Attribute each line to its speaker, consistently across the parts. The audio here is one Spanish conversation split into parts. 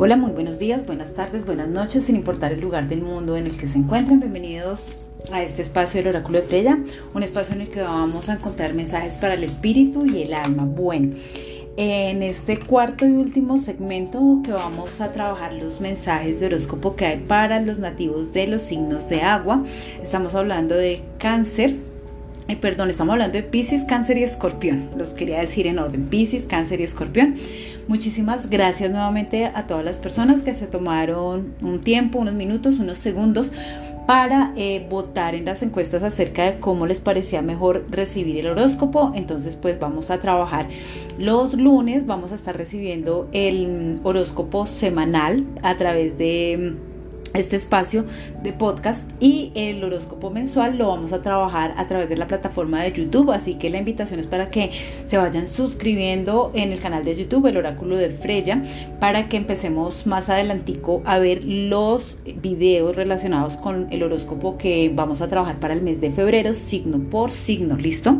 Speaker 1: Hola, muy buenos días, buenas tardes, buenas noches, sin importar el lugar del mundo en el que se encuentren. Bienvenidos a este espacio del oráculo de Freya, un espacio en el que vamos a encontrar mensajes para el espíritu y el alma. Bueno, en este cuarto y último segmento que vamos a trabajar los mensajes de horóscopo que hay para los nativos de los signos de agua, estamos hablando de cáncer, perdón, estamos hablando de Pisces, Cáncer y Escorpión. Los quería decir en orden, Pisces, Cáncer y Escorpión. Muchísimas gracias nuevamente a todas las personas que se tomaron un tiempo, unos minutos, unos segundos para eh, votar en las encuestas acerca de cómo les parecía mejor recibir el horóscopo. Entonces, pues vamos a trabajar los lunes, vamos a estar recibiendo el horóscopo semanal a través de este espacio de podcast y el horóscopo mensual lo vamos a trabajar a través de la plataforma de YouTube, así que la invitación es para que se vayan suscribiendo en el canal de YouTube, el oráculo de Freya, para que empecemos más adelantico a ver los videos relacionados con el horóscopo que vamos a trabajar para el mes de febrero, signo por signo, ¿listo?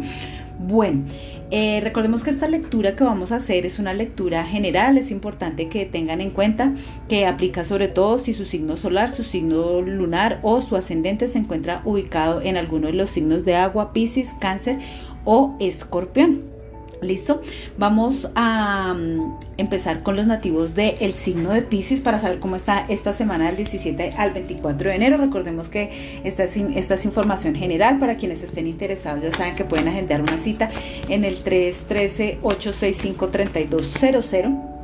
Speaker 1: Bueno, eh, recordemos que esta lectura que vamos a hacer es una lectura general, es importante que tengan en cuenta que aplica sobre todo si su signo solar, su signo lunar o su ascendente se encuentra ubicado en alguno de los signos de agua, Pisces, Cáncer o Escorpión. ¿Listo? Vamos a mm, empezar con los nativos del signo de Pisces para saber cómo está esta semana del 17 al 24 de enero. Recordemos que esta es, esta es información general para quienes estén interesados. Ya saben que pueden agendar una cita en el 313-865-3200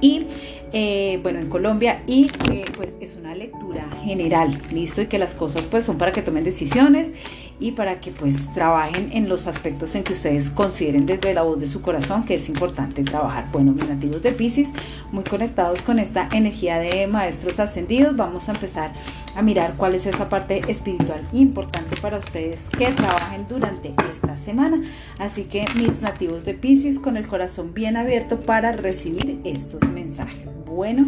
Speaker 1: y eh, bueno, en Colombia y que pues es una lectura general, listo, y que las cosas pues son para que tomen decisiones y para que pues trabajen en los aspectos en que ustedes consideren desde la voz de su corazón que es importante trabajar. Bueno, mis nativos de Pisces, muy conectados con esta energía de maestros ascendidos, vamos a empezar a mirar cuál es esa parte espiritual importante para ustedes que trabajen durante esta semana. Así que mis nativos de Pisces con el corazón bien abierto para recibir estos mensajes. Bueno,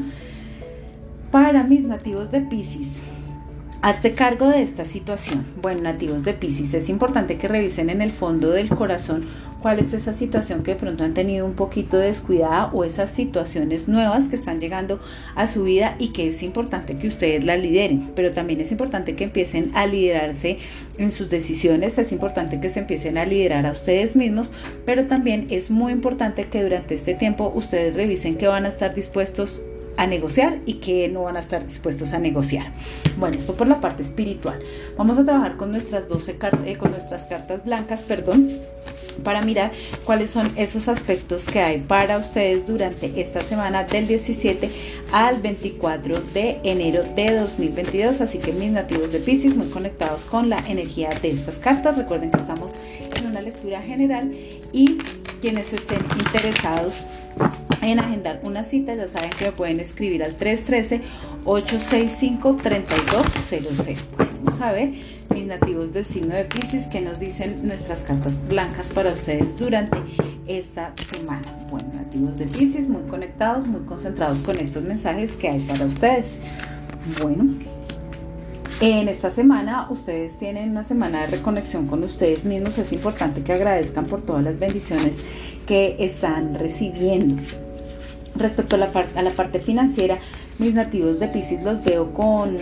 Speaker 1: para mis nativos de Pisces, Hazte cargo de esta situación. Bueno, nativos de Pisces, es importante que revisen en el fondo del corazón cuál es esa situación que de pronto han tenido un poquito descuidada o esas situaciones nuevas que están llegando a su vida y que es importante que ustedes la lideren. Pero también es importante que empiecen a liderarse en sus decisiones, es importante que se empiecen a liderar a ustedes mismos, pero también es muy importante que durante este tiempo ustedes revisen que van a estar dispuestos a negociar y que no van a estar dispuestos a negociar. Bueno, esto por la parte espiritual. Vamos a trabajar con nuestras 12 cartas, eh, con nuestras cartas blancas, perdón, para mirar cuáles son esos aspectos que hay para ustedes durante esta semana del 17 al 24 de enero de 2022. Así que mis nativos de Pisces muy conectados con la energía de estas cartas. Recuerden que estamos en una lectura general y quienes estén interesados en agendar una cita, ya saben que me pueden escribir al 313-865-3200. Vamos a ver mis nativos del signo de Pisces que nos dicen nuestras cartas blancas para ustedes durante esta semana. Bueno, nativos de Pisces, muy conectados, muy concentrados con estos mensajes que hay para ustedes. Bueno, en esta semana ustedes tienen una semana de reconexión con ustedes mismos. Es importante que agradezcan por todas las bendiciones están recibiendo. Respecto a la, parte financiera, mis nativos de Pisces los veo con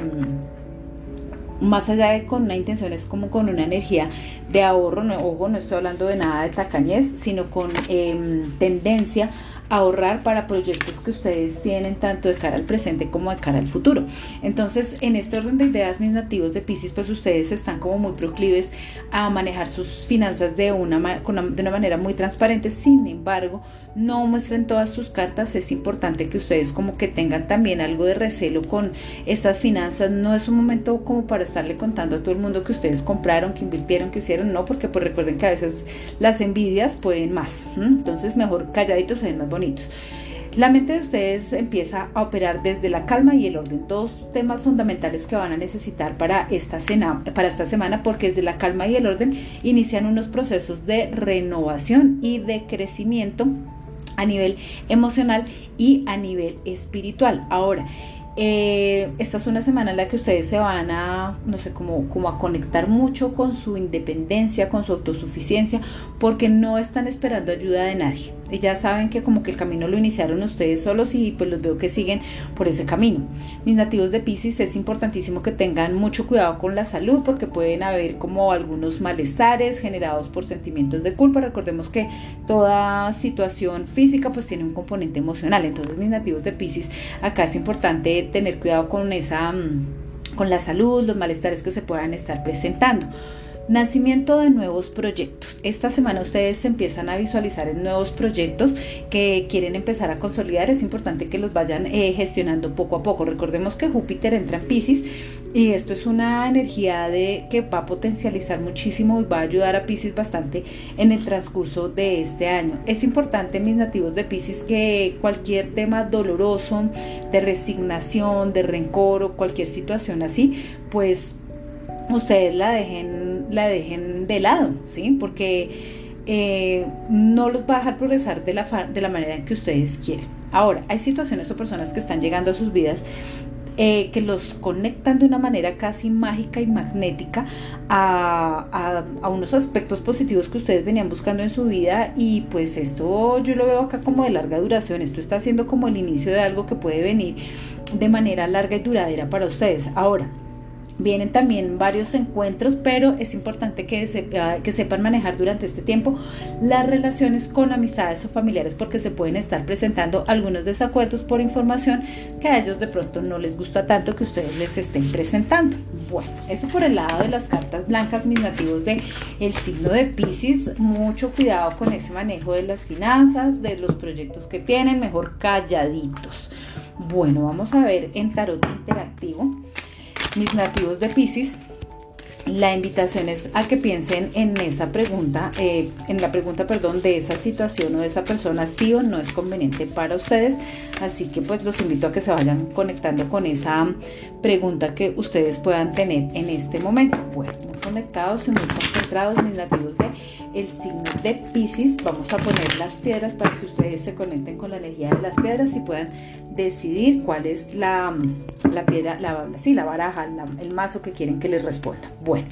Speaker 1: más allá de con una intención, es como con una energía de ahorro, no, ojo, no estoy hablando de nada de tacañez, sino con em, tendencia ahorrar para proyectos que ustedes tienen tanto de cara al presente como de cara al futuro. Entonces, en este orden de ideas, mis nativos de Pisces, pues ustedes están como muy proclives a manejar sus finanzas de una, de una manera muy transparente. Sin embargo, no muestren todas sus cartas. Es importante que ustedes como que tengan también algo de recelo con estas finanzas. No es un momento como para estarle contando a todo el mundo que ustedes compraron, que invirtieron, que hicieron. No, porque pues recuerden que a veces las envidias pueden más. Entonces, mejor calladitos se más la mente de ustedes empieza a operar desde la calma y el orden, dos temas fundamentales que van a necesitar para esta, cena, para esta semana, porque desde la calma y el orden inician unos procesos de renovación y de crecimiento a nivel emocional y a nivel espiritual. Ahora, eh, esta es una semana en la que ustedes se van a, no sé, como, como a conectar mucho con su independencia, con su autosuficiencia, porque no están esperando ayuda de nadie. Ya saben que como que el camino lo iniciaron ustedes solos y pues los veo que siguen por ese camino. Mis nativos de Pisces es importantísimo que tengan mucho cuidado con la salud porque pueden haber como algunos malestares generados por sentimientos de culpa. Recordemos que toda situación física pues tiene un componente emocional. Entonces mis nativos de Pisces acá es importante tener cuidado con esa mm, con la salud, los malestares que se puedan estar presentando. Nacimiento de nuevos proyectos. Esta semana ustedes empiezan a visualizar en nuevos proyectos que quieren empezar a consolidar. Es importante que los vayan eh, gestionando poco a poco. Recordemos que Júpiter entra en Pisces y esto es una energía de que va a potencializar muchísimo y va a ayudar a Pisces bastante en el transcurso de este año. Es importante, mis nativos de Pisces, que cualquier tema doloroso, de resignación, de rencor o cualquier situación así, pues ustedes la dejen, la dejen de lado, ¿sí? Porque eh, no los va a dejar progresar de la, de la manera que ustedes quieren. Ahora, hay situaciones o personas que están llegando a sus vidas eh, que los conectan de una manera casi mágica y magnética a, a, unos aspectos positivos que ustedes venían buscando en su vida y pues esto yo lo veo acá como de larga duración, esto está siendo como el inicio de algo que puede venir de manera larga y duradera para ustedes. Ahora, Vienen también varios encuentros, pero es importante que, que sepan manejar durante este tiempo las relaciones con amistades o familiares porque se pueden estar presentando algunos desacuerdos por información que a ellos de pronto no les gusta tanto que ustedes les estén presentando. Bueno, eso por el lado de las cartas blancas, mis nativos de signo de Pisces, mucho cuidado con ese manejo de las finanzas, de los proyectos que tienen, mejor calladitos. Bueno, vamos a ver en tarot interactivo mis nativos de Pisces, la invitación es a que piensen en esa pregunta, eh, en la pregunta, perdón, de esa situación o de esa persona, sí o no es conveniente para ustedes. Así que pues los invito a que se vayan conectando con esa pregunta que ustedes puedan tener en este momento. Bueno, muy conectados y muy concentrados, mis nativos de el signo de Pisces. Vamos a poner las piedras para que ustedes se conecten con la energía de las piedras y puedan decidir cuál es la, la piedra, la, sí, la baraja, el mazo que quieren que les responda. Bueno,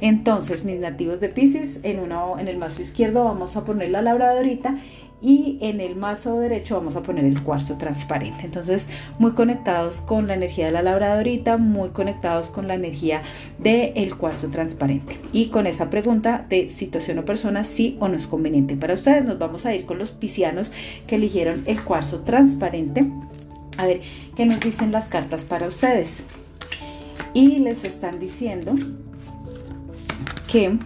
Speaker 1: entonces mis nativos de Pisces, en, uno, en el mazo izquierdo vamos a poner la labradorita y en el mazo derecho vamos a poner el cuarzo transparente. Entonces, muy conectados con la energía de la labradorita, muy conectados con la energía del cuarzo transparente. Y con esa pregunta de situación o persona, sí o no es conveniente para ustedes, nos vamos a ir con los piscianos que eligieron el cuarzo transparente. A ver, ¿qué nos dicen las cartas para ustedes? Y les están diciendo que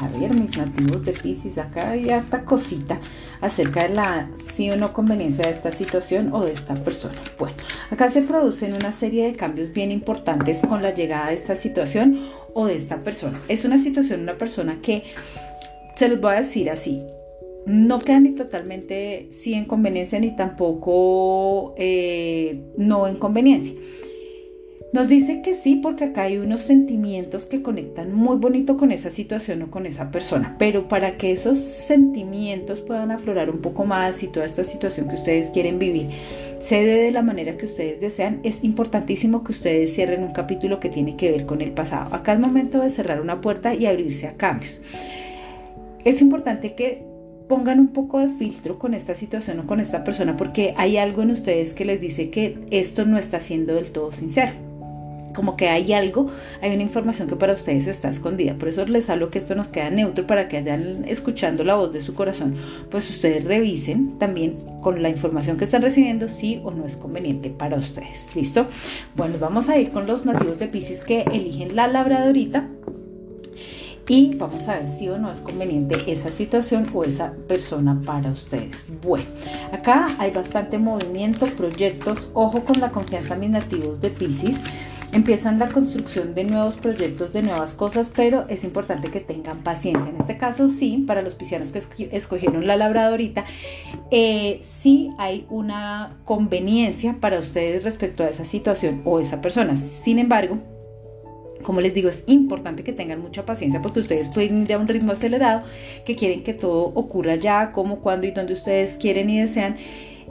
Speaker 1: a ver, mis nativos de Pisces, acá hay harta cosita acerca de la sí o no conveniencia de esta situación o de esta persona. Bueno, acá se producen una serie de cambios bien importantes con la llegada de esta situación o de esta persona. Es una situación, una persona que, se los voy a decir así, no queda ni totalmente sí en conveniencia ni tampoco eh, no en conveniencia nos dice que sí porque acá hay unos sentimientos que conectan muy bonito con esa situación o con esa persona, pero para que esos sentimientos puedan aflorar un poco más y toda esta situación que ustedes quieren vivir se dé de la manera que ustedes desean, es importantísimo que ustedes cierren un capítulo que tiene que ver con el pasado. Acá es momento de cerrar una puerta y abrirse a cambios. Es importante que pongan un poco de filtro con esta situación o con esta persona porque hay algo en ustedes que les dice que esto no está siendo del todo sincero como que hay algo, hay una información que para ustedes está escondida. Por eso les hablo que esto nos queda neutro para que hayan escuchando la voz de su corazón, pues ustedes revisen también con la información que están recibiendo si o no es conveniente para ustedes. ¿Listo? Bueno, vamos a ir con los nativos de Pisces que eligen la labradorita y vamos a ver si o no es conveniente esa situación o esa persona para ustedes. Bueno, acá hay bastante movimiento, proyectos, ojo con la confianza mis nativos de Pisces empiezan la construcción de nuevos proyectos, de nuevas cosas, pero es importante que tengan paciencia. En este caso, sí, para los piscianos que escogieron la labradorita, eh, sí hay una conveniencia para ustedes respecto a esa situación o esa persona. Sin embargo, como les digo, es importante que tengan mucha paciencia porque ustedes pueden ir a un ritmo acelerado, que quieren que todo ocurra ya, como, cuando y donde ustedes quieren y desean.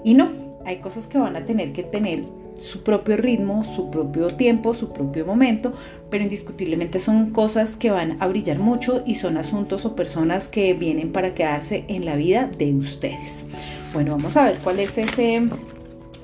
Speaker 1: Y no, hay cosas que van a tener que tener su propio ritmo, su propio tiempo, su propio momento, pero indiscutiblemente son cosas que van a brillar mucho y son asuntos o personas que vienen para quedarse en la vida de ustedes. Bueno, vamos a ver cuál es ese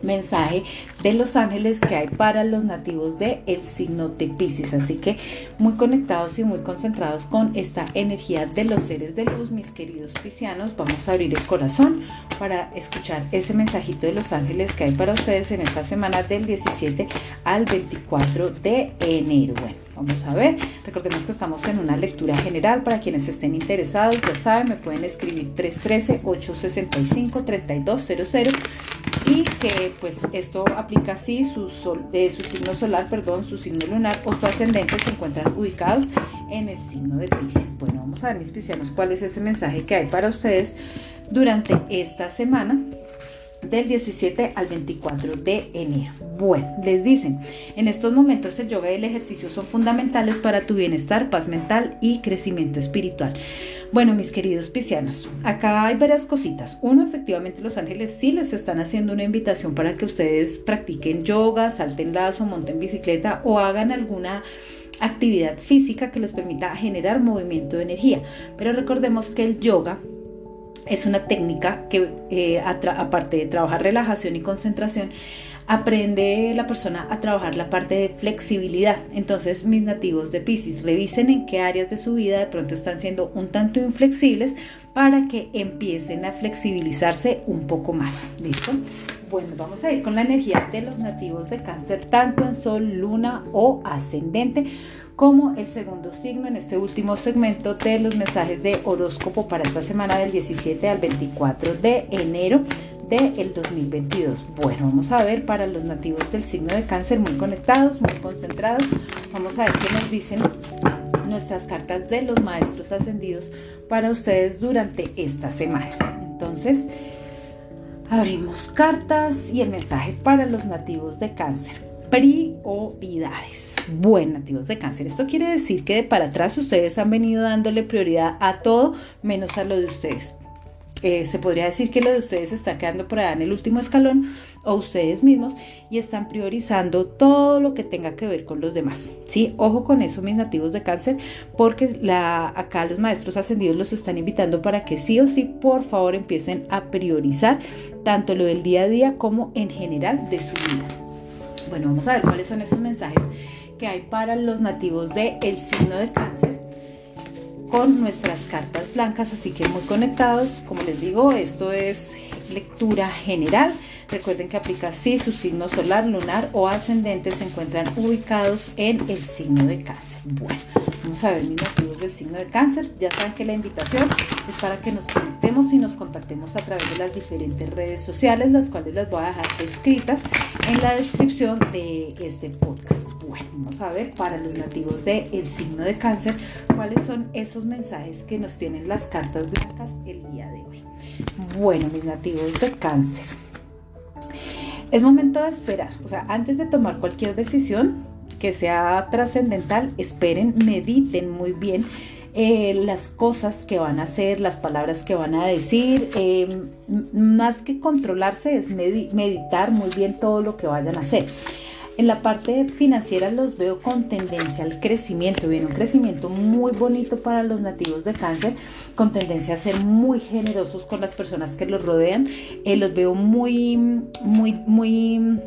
Speaker 1: mensaje de los ángeles que hay para los nativos de el signo de Pisces. Así que muy conectados y muy concentrados con esta energía de los seres de luz, mis queridos piscianos. Vamos a abrir el corazón para escuchar ese mensajito de los ángeles que hay para ustedes en esta semana del 17 al 24 de enero. Bueno, vamos a ver. Recordemos que estamos en una lectura general para quienes estén interesados. Ya saben, me pueden escribir 313 865 3200 y que pues esto aplica si su, sol, eh, su signo solar, perdón, su signo lunar o su ascendente se encuentran ubicados en el signo de Pisces. Bueno, vamos a ver mis piscianos cuál es ese mensaje que hay para ustedes durante esta semana del 17 al 24 de enero. Bueno, les dicen, en estos momentos el yoga y el ejercicio son fundamentales para tu bienestar, paz mental y crecimiento espiritual. Bueno, mis queridos piscianos, acá hay varias cositas. Uno, efectivamente, los ángeles sí les están haciendo una invitación para que ustedes practiquen yoga, salten lazo, monten bicicleta o hagan alguna actividad física que les permita generar movimiento de energía. Pero recordemos que el yoga es una técnica que, eh, aparte de trabajar relajación y concentración, aprende la persona a trabajar la parte de flexibilidad. Entonces, mis nativos de Pisces, revisen en qué áreas de su vida de pronto están siendo un tanto inflexibles para que empiecen a flexibilizarse un poco más. ¿Listo? Bueno, vamos a ir con la energía de los nativos de cáncer, tanto en sol, luna o ascendente como el segundo signo en este último segmento de los mensajes de horóscopo para esta semana del 17 al 24 de enero del 2022. Bueno, vamos a ver para los nativos del signo de cáncer muy conectados, muy concentrados. Vamos a ver qué nos dicen nuestras cartas de los maestros ascendidos para ustedes durante esta semana. Entonces, abrimos cartas y el mensaje para los nativos de cáncer prioridades. Bueno, nativos de cáncer, esto quiere decir que de para atrás ustedes han venido dándole prioridad a todo menos a lo de ustedes. Eh, se podría decir que lo de ustedes está quedando por allá en el último escalón o ustedes mismos y están priorizando todo lo que tenga que ver con los demás. Sí, ojo con eso mis nativos de cáncer porque acá los maestros ascendidos los están invitando para que sí o sí por favor empiecen a priorizar tanto lo del día a día como en general de su vida. Bueno, vamos a ver cuáles son esos mensajes que hay para los nativos del el signo de cáncer con nuestras cartas blancas, así que muy conectados. Como les digo, esto es lectura general. Recuerden que aplica si su signo solar, lunar o ascendente se encuentran ubicados en el signo de cáncer. Bueno, vamos a ver mis nativos del signo de cáncer. Ya saben que la invitación es para que nos conectemos y nos contactemos a través de las diferentes redes sociales, las cuales las voy a dejar escritas en la descripción de este podcast. Bueno, vamos a ver para los nativos del signo de cáncer cuáles son esos mensajes que nos tienen las cartas blancas el día de hoy. Bueno, mis nativos de cáncer. Es momento de esperar, o sea, antes de tomar cualquier decisión que sea trascendental, esperen, mediten muy bien eh, las cosas que van a hacer, las palabras que van a decir. Eh, más que controlarse es meditar muy bien todo lo que vayan a hacer. En la parte financiera los veo con tendencia al crecimiento, viene un crecimiento muy bonito para los nativos de cáncer, con tendencia a ser muy generosos con las personas que los rodean. Eh, los veo muy, muy, muy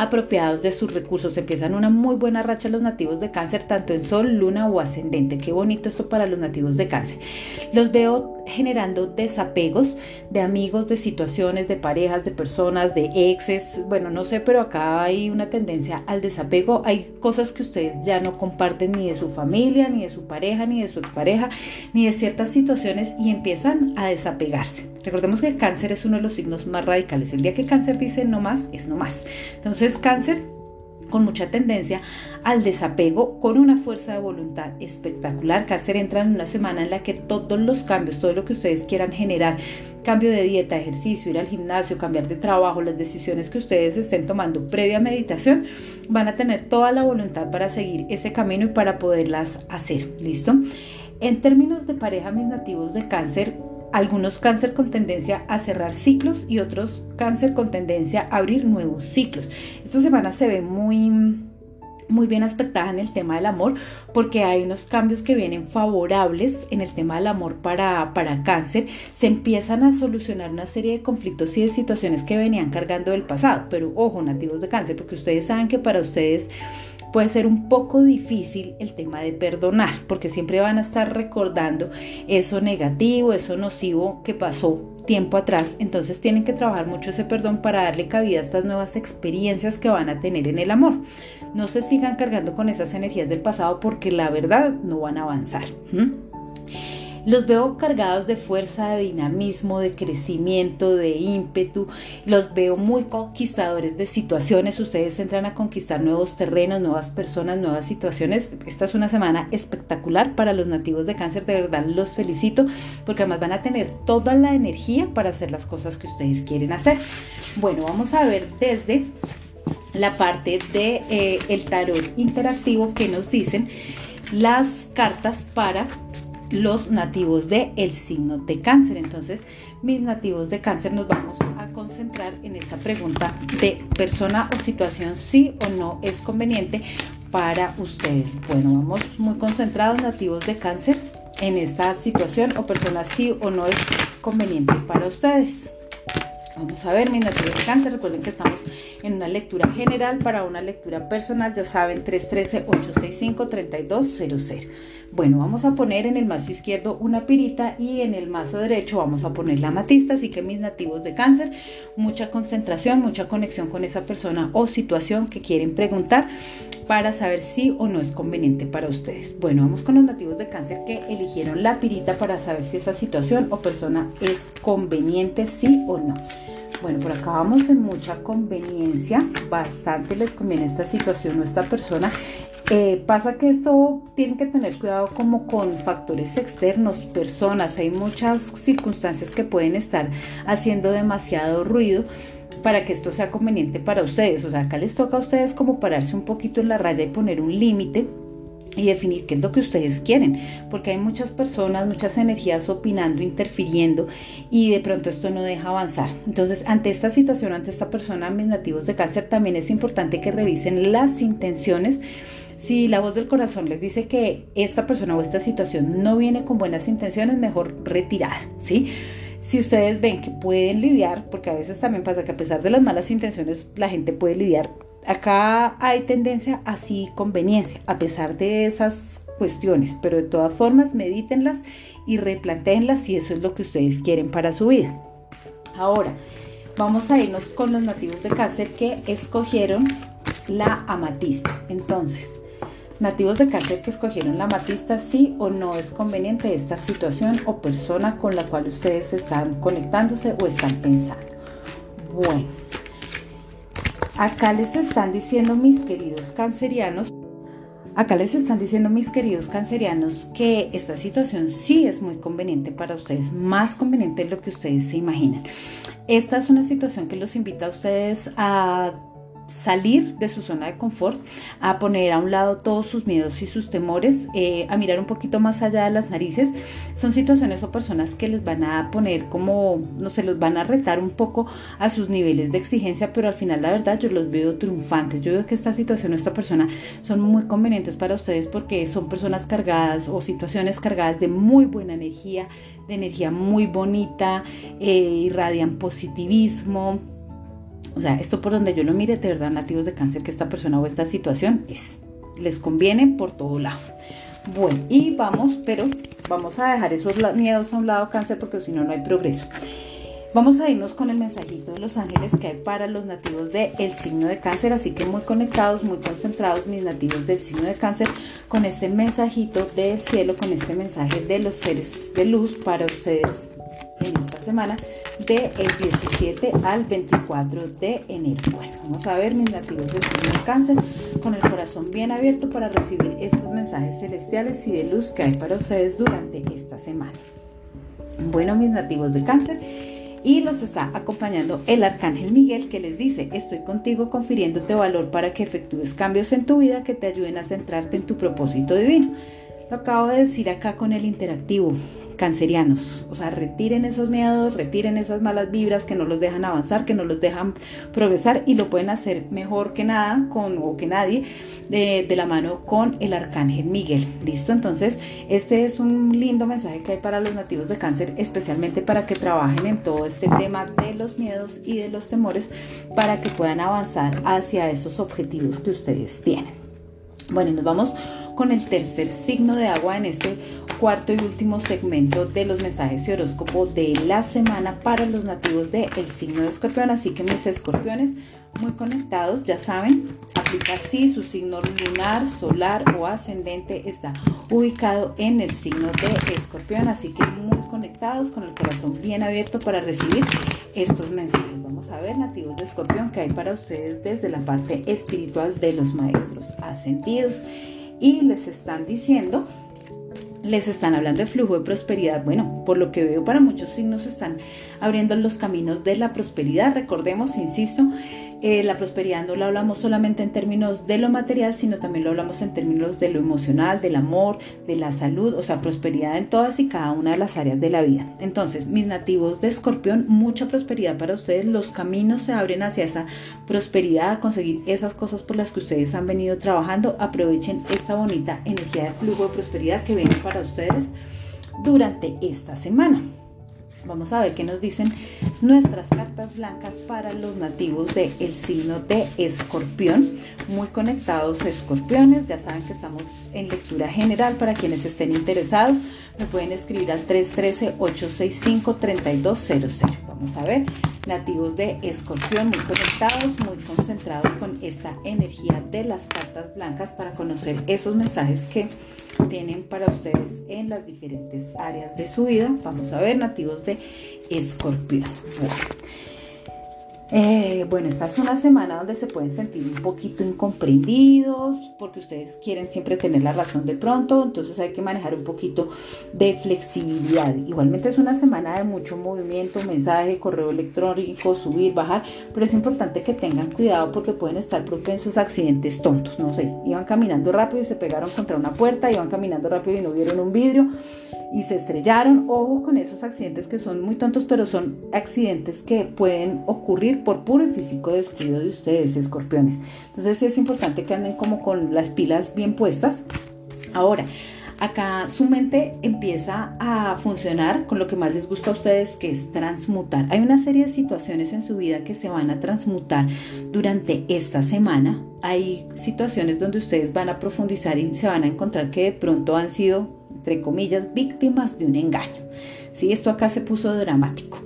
Speaker 1: apropiados de sus recursos. Empiezan una muy buena racha los nativos de cáncer, tanto en sol, luna o ascendente. Qué bonito esto para los nativos de cáncer. Los veo generando desapegos de amigos, de situaciones, de parejas, de personas, de exes. Bueno, no sé, pero acá hay una tendencia al desapego. Hay cosas que ustedes ya no comparten ni de su familia, ni de su pareja, ni de su expareja, ni de ciertas situaciones y empiezan a desapegarse. Recordemos que cáncer es uno de los signos más radicales. El día que cáncer dice no más, es no más. Entonces cáncer con mucha tendencia al desapego, con una fuerza de voluntad espectacular. Cáncer entra en una semana en la que todos los cambios, todo lo que ustedes quieran generar, cambio de dieta, ejercicio, ir al gimnasio, cambiar de trabajo, las decisiones que ustedes estén tomando previa meditación, van a tener toda la voluntad para seguir ese camino y para poderlas hacer. ¿Listo? En términos de pareja, mis nativos de cáncer, algunos cáncer con tendencia a cerrar ciclos y otros cáncer con tendencia a abrir nuevos ciclos. Esta semana se ve muy muy bien aspectada en el tema del amor porque hay unos cambios que vienen favorables en el tema del amor para, para cáncer. Se empiezan a solucionar una serie de conflictos y de situaciones que venían cargando del pasado. Pero ojo, nativos de cáncer, porque ustedes saben que para ustedes puede ser un poco difícil el tema de perdonar, porque siempre van a estar recordando eso negativo, eso nocivo que pasó tiempo atrás. Entonces tienen que trabajar mucho ese perdón para darle cabida a estas nuevas experiencias que van a tener en el amor. No se sigan cargando con esas energías del pasado porque la verdad no van a avanzar. Los veo cargados de fuerza, de dinamismo, de crecimiento, de ímpetu. Los veo muy conquistadores de situaciones. Ustedes entran a conquistar nuevos terrenos, nuevas personas, nuevas situaciones. Esta es una semana espectacular para los nativos de cáncer. De verdad los felicito porque además van a tener toda la energía para hacer las cosas que ustedes quieren hacer. Bueno, vamos a ver desde la parte de eh, el tarot interactivo que nos dicen las cartas para los nativos de el signo de cáncer. Entonces, mis nativos de cáncer nos vamos a concentrar en esa pregunta de persona o situación sí o no es conveniente para ustedes. Bueno, vamos muy concentrados nativos de cáncer en esta situación o persona sí o no es conveniente para ustedes. Vamos a ver, mis nativos de cáncer, recuerden que estamos en una lectura general para una lectura personal, ya saben, 313-865-3200. Bueno, vamos a poner en el mazo izquierdo una pirita y en el mazo derecho vamos a poner la amatista, así que mis nativos de cáncer, mucha concentración, mucha conexión con esa persona o situación que quieren preguntar para saber si o no es conveniente para ustedes. Bueno, vamos con los nativos de cáncer que eligieron la pirita para saber si esa situación o persona es conveniente, sí o no. Bueno, por acá vamos en mucha conveniencia, bastante les conviene esta situación o esta persona. Eh, pasa que esto tienen que tener cuidado como con factores externos, personas, hay muchas circunstancias que pueden estar haciendo demasiado ruido para que esto sea conveniente para ustedes. O sea, acá les toca a ustedes como pararse un poquito en la raya y poner un límite y definir qué es lo que ustedes quieren, porque hay muchas personas, muchas energías opinando, interfiriendo y de pronto esto no deja avanzar. Entonces, ante esta situación, ante esta persona, mis nativos de cáncer, también es importante que revisen las intenciones si la voz del corazón les dice que esta persona o esta situación no viene con buenas intenciones, mejor retirada, ¿sí? Si ustedes ven que pueden lidiar, porque a veces también pasa que a pesar de las malas intenciones la gente puede lidiar, acá hay tendencia a sí conveniencia, a pesar de esas cuestiones, pero de todas formas medítenlas y replanteenlas si eso es lo que ustedes quieren para su vida. Ahora, vamos a irnos con los nativos de cáncer que escogieron la amatista. Entonces, nativos de cáncer que escogieron la matista, sí o no es conveniente esta situación o persona con la cual ustedes están conectándose o están pensando. Bueno, acá les están diciendo mis queridos cancerianos, acá les están diciendo mis queridos cancerianos que esta situación sí es muy conveniente para ustedes, más conveniente de lo que ustedes se imaginan. Esta es una situación que los invita a ustedes a salir de su zona de confort, a poner a un lado todos sus miedos y sus temores, eh, a mirar un poquito más allá de las narices. Son situaciones o personas que les van a poner como, no se los van a retar un poco a sus niveles de exigencia, pero al final la verdad yo los veo triunfantes. Yo veo que esta situación o esta persona son muy convenientes para ustedes porque son personas cargadas o situaciones cargadas de muy buena energía, de energía muy bonita, eh, irradian positivismo o sea, esto por donde yo lo mire, de verdad, nativos de cáncer, que esta persona o esta situación es, les conviene por todo lado. Bueno, y vamos, pero vamos a dejar esos miedos a un lado cáncer porque si no, no hay progreso. Vamos a irnos con el mensajito de los ángeles que hay para los nativos del signo de cáncer, así que muy conectados, muy concentrados mis nativos del signo de cáncer con este mensajito del cielo, con este mensaje de los seres de luz para ustedes en esta semana del 17 al 24 de enero. Bueno, vamos a ver mis nativos de signo de cáncer con el corazón bien abierto para recibir estos mensajes celestiales y de luz que hay para ustedes durante esta semana. Bueno, mis nativos de cáncer, y los está acompañando el arcángel Miguel que les dice, estoy contigo confiriéndote valor para que efectúes cambios en tu vida que te ayuden a centrarte en tu propósito divino. Lo acabo de decir acá con el interactivo cancerianos. O sea, retiren esos miedos, retiren esas malas vibras que no los dejan avanzar, que no los dejan progresar y lo pueden hacer mejor que nada con, o que nadie de, de la mano con el arcángel Miguel. ¿Listo? Entonces, este es un lindo mensaje que hay para los nativos de cáncer, especialmente para que trabajen en todo este tema de los miedos y de los temores para que puedan avanzar hacia esos objetivos que ustedes tienen. Bueno, nos vamos con el tercer signo de agua en este cuarto y último segmento de los mensajes y horóscopo de la semana para los nativos del signo de escorpión. Así que mis escorpiones muy conectados, ya saben, aplica así su signo lunar, solar o ascendente está ubicado en el signo de escorpión. Así que muy conectados, con el corazón bien abierto para recibir estos mensajes. Vamos a ver, nativos de escorpión, que hay para ustedes desde la parte espiritual de los maestros ascendidos y les están diciendo, les están hablando de flujo de prosperidad. Bueno, por lo que veo para muchos signos están abriendo los caminos de la prosperidad. Recordemos, insisto, eh, la prosperidad no la hablamos solamente en términos de lo material, sino también lo hablamos en términos de lo emocional, del amor, de la salud, o sea, prosperidad en todas y cada una de las áreas de la vida. Entonces, mis nativos de escorpión, mucha prosperidad para ustedes, los caminos se abren hacia esa prosperidad, a conseguir esas cosas por las que ustedes han venido trabajando, aprovechen esta bonita energía de flujo de prosperidad que viene para ustedes durante esta semana. Vamos a ver qué nos dicen nuestras cartas blancas para los nativos del el signo de escorpión. Muy conectados escorpiones, ya saben que estamos en lectura general para quienes estén interesados. Me pueden escribir al 313-865-3200. Vamos a ver, nativos de escorpión muy conectados, muy concentrados con esta energía de las cartas blancas para conocer esos mensajes que tienen para ustedes en las diferentes áreas de su vida. Vamos a ver, nativos de escorpión. Eh, bueno, esta es una semana donde se pueden sentir un poquito incomprendidos porque ustedes quieren siempre tener la razón de pronto, entonces hay que manejar un poquito de flexibilidad. Igualmente es una semana de mucho movimiento, mensaje, correo electrónico, subir, bajar, pero es importante que tengan cuidado porque pueden estar propensos a accidentes tontos, no sé, iban caminando rápido y se pegaron contra una puerta, iban caminando rápido y no vieron un vidrio y se estrellaron. Ojo con esos accidentes que son muy tontos, pero son accidentes que pueden ocurrir por puro y físico descuido de ustedes, escorpiones. Entonces sí es importante que anden como con las pilas bien puestas. Ahora, acá su mente empieza a funcionar con lo que más les gusta a ustedes, que es transmutar. Hay una serie de situaciones en su vida que se van a transmutar durante esta semana. Hay situaciones donde ustedes van a profundizar y se van a encontrar que de pronto han sido, entre comillas, víctimas de un engaño. Sí, esto acá se puso dramático.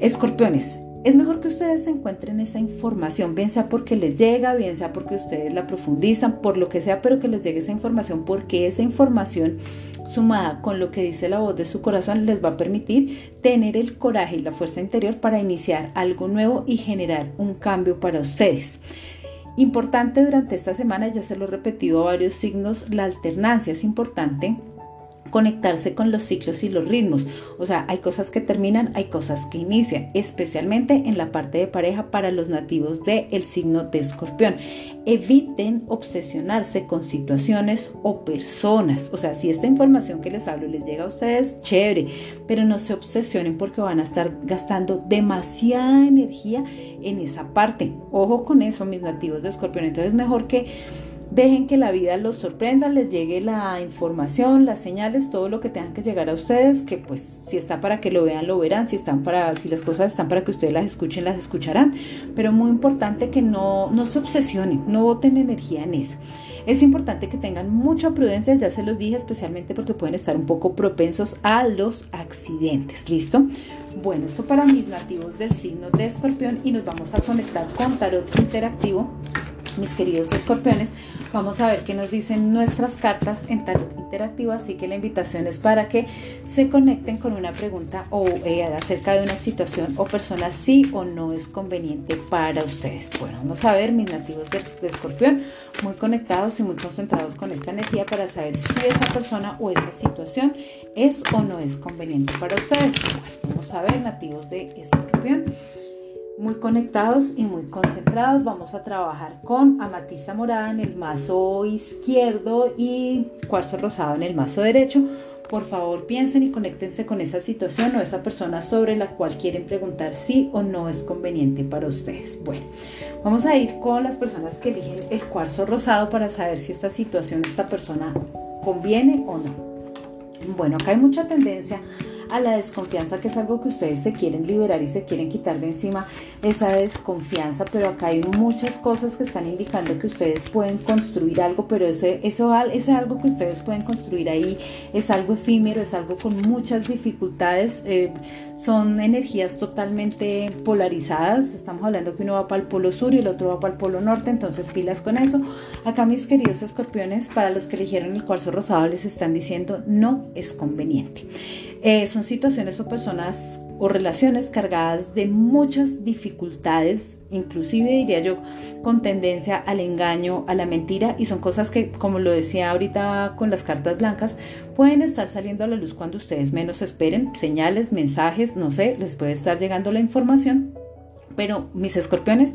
Speaker 1: Escorpiones, es mejor que ustedes encuentren esa información, bien sea porque les llega, bien sea porque ustedes la profundizan, por lo que sea, pero que les llegue esa información porque esa información sumada con lo que dice la voz de su corazón les va a permitir tener el coraje y la fuerza interior para iniciar algo nuevo y generar un cambio para ustedes. Importante durante esta semana, ya se lo he repetido a varios signos, la alternancia es importante conectarse con los ciclos y los ritmos. O sea, hay cosas que terminan, hay cosas que inician, especialmente en la parte de pareja para los nativos del el signo de escorpión. Eviten obsesionarse con situaciones o personas. O sea, si esta información que les hablo les llega a ustedes, chévere, pero no se obsesionen porque van a estar gastando demasiada energía en esa parte. Ojo con eso, mis nativos de escorpión. Entonces, mejor que Dejen que la vida los sorprenda, les llegue la información, las señales, todo lo que tengan que llegar a ustedes, que pues si está para que lo vean, lo verán, si están para, si las cosas están para que ustedes las escuchen, las escucharán. Pero muy importante que no, no se obsesionen, no boten energía en eso. Es importante que tengan mucha prudencia, ya se los dije, especialmente porque pueden estar un poco propensos a los accidentes. ¿Listo? Bueno, esto para mis nativos del signo de escorpión y nos vamos a conectar con tarot interactivo, mis queridos escorpiones Vamos a ver qué nos dicen nuestras cartas en tarot interactivo, así que la invitación es para que se conecten con una pregunta o eh, acerca de una situación o persona sí o no es conveniente para ustedes. Bueno, vamos a ver mis nativos de, escorpión muy conectados y muy concentrados con esta energía para saber si esa persona o esa situación es o no es conveniente para ustedes. vamos a ver nativos de escorpión muy conectados y muy concentrados. Vamos a trabajar con amatista morada en el mazo izquierdo y cuarzo rosado en el mazo derecho. por favor piensen y conéctense con esa situación o esa persona sobre la cual quieren preguntar si o no es conveniente para ustedes. Bueno, vamos a ir con las personas que eligen el cuarzo rosado para saber si esta situación, esta persona conviene o no. Bueno, acá hay mucha tendencia a la desconfianza, que es algo que ustedes se quieren liberar y se quieren quitar de encima esa desconfianza, pero acá hay muchas cosas que están indicando que ustedes pueden construir algo, pero ese, eso, ese algo que ustedes pueden construir ahí es algo efímero, es algo con muchas dificultades. Eh, son energías totalmente polarizadas. Estamos hablando que uno va para el polo sur y el otro va para el polo norte, entonces pilas con eso. Acá mis queridos escorpiones, para los que eligieron el cuarzo rosado, les están diciendo no es conveniente. Eh, son situaciones o personas o relaciones cargadas de muchas dificultades, inclusive diría yo con tendencia al engaño, a la mentira, y son cosas que, como lo decía ahorita con las cartas blancas, pueden estar saliendo a la luz cuando ustedes menos esperen, señales, mensajes, no sé, les puede estar llegando la información, pero mis escorpiones,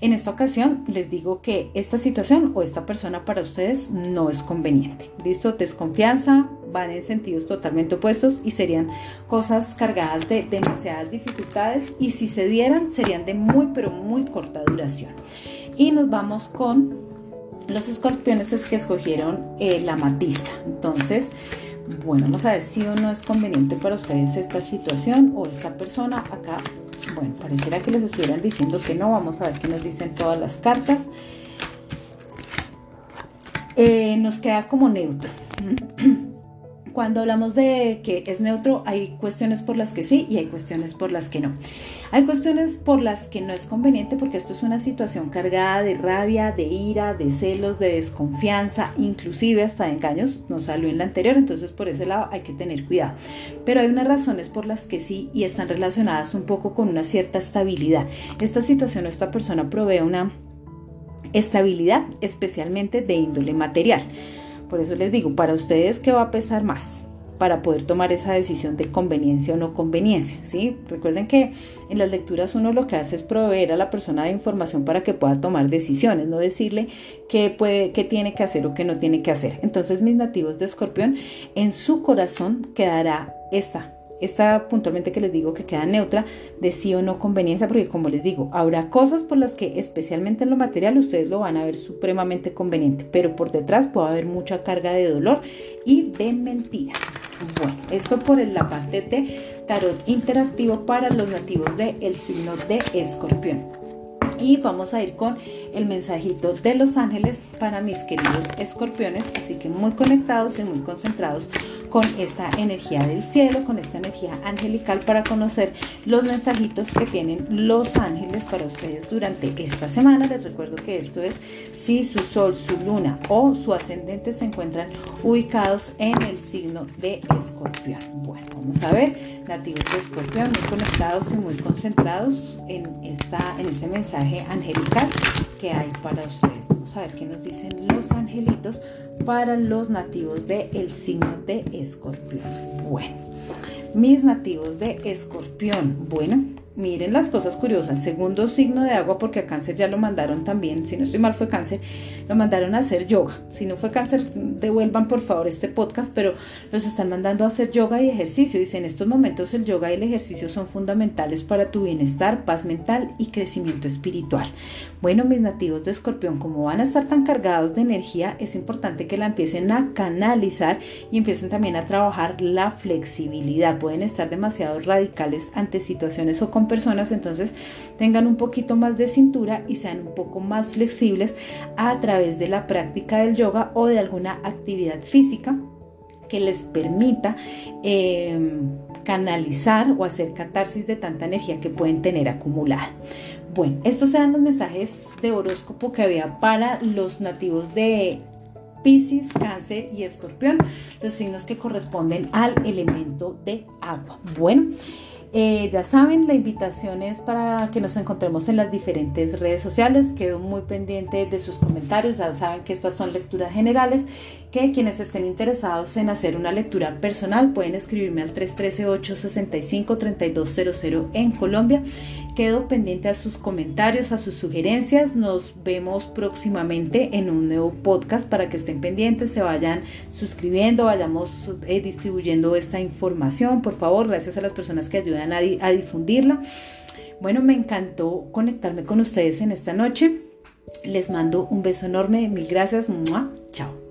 Speaker 1: en esta ocasión les digo que esta situación o esta persona para ustedes no es conveniente. ¿Listo? Desconfianza, van en sentidos totalmente opuestos y serían cosas cargadas de demasiadas dificultades y si se dieran serían de muy pero muy corta duración. Y nos vamos con los escorpiones es que escogieron eh, la matista. Entonces, bueno, vamos a ver si o no es conveniente para ustedes esta situación o esta persona. Acá, bueno, pareciera que les estuvieran diciendo que no. Vamos a ver qué nos dicen todas las cartas. Eh, nos queda como neutro. Cuando hablamos de que es neutro, hay cuestiones por las que sí y hay cuestiones por las que no. Hay cuestiones por las que no es conveniente porque esto es una situación cargada de rabia, de ira, de celos, de desconfianza, inclusive hasta de engaños. No salió en la anterior, entonces por ese lado hay que tener cuidado. Pero hay unas razones por las que sí y están relacionadas un poco con una cierta estabilidad. Esta situación o esta persona provee una estabilidad especialmente de índole material. Por eso les digo, para ustedes, ¿qué va a pesar más? para poder tomar esa decisión de conveniencia o no conveniencia, ¿sí? Recuerden que en las lecturas uno lo que hace es proveer a la persona de información para que pueda tomar decisiones, no decirle qué puede, qué tiene que hacer o qué no tiene que hacer. Entonces, mis nativos de Escorpión, en su corazón quedará esta esta puntualmente que les digo que queda neutra de sí o no conveniencia, porque como les digo, habrá cosas por las que especialmente en lo material ustedes lo van a ver supremamente conveniente, pero por detrás puede haber mucha carga de dolor y de mentira. Bueno, esto por la parte de tarot interactivo para los nativos del el signo de escorpión y vamos a ir con el mensajito de los ángeles para mis queridos escorpiones, así que muy conectados y muy concentrados con esta energía del cielo, con esta energía angelical para conocer los mensajitos que tienen los ángeles para ustedes durante esta semana. Les recuerdo que esto es si su sol, su luna o su ascendente se encuentran ubicados en el signo de escorpión. Bueno, vamos a ver, nativos de escorpión muy conectados y muy concentrados en, esta, en este mensaje angelical que hay para ustedes. Vamos a ver qué nos dicen los angelitos para los nativos del el signo de escorpión. Bueno, mis nativos de escorpión. Bueno, Miren las cosas curiosas. Segundo signo de agua, porque a cáncer ya lo mandaron también. Si no estoy mal, fue cáncer. Mandaron a hacer yoga. Si no fue cáncer, devuelvan por favor este podcast, pero los están mandando a hacer yoga y ejercicio. Dice, en estos momentos el yoga y el ejercicio son fundamentales para tu bienestar, paz mental y crecimiento espiritual. Bueno, mis nativos de escorpión, como van a estar tan cargados de energía, es importante que la empiecen a canalizar y empiecen también a trabajar la flexibilidad. Pueden estar demasiado radicales ante situaciones o personas, entonces tengan un poquito más de cintura y sean un poco más flexibles a través de la práctica del yoga o de alguna actividad física que les permita em, canalizar o hacer catarsis de tanta energía que pueden tener acumulada. Bueno, estos eran los mensajes de horóscopo que había para los nativos de Pisces, Cáncer y Escorpión, los signos que corresponden al elemento de agua. Bueno, eh, ya saben, la invitación es para que nos encontremos en las diferentes redes sociales. Quedo muy pendiente de sus comentarios. Ya saben que estas son lecturas generales que quienes estén interesados en hacer una lectura personal pueden escribirme al 313-865-3200 en Colombia. Quedo pendiente a sus comentarios, a sus sugerencias. Nos vemos próximamente en un nuevo podcast para que estén pendientes, se vayan suscribiendo, vayamos eh, distribuyendo esta información. Por favor, gracias a las personas que ayudan a, a difundirla. Bueno, me encantó conectarme con ustedes en esta noche. Les mando un beso enorme, mil gracias. Chao.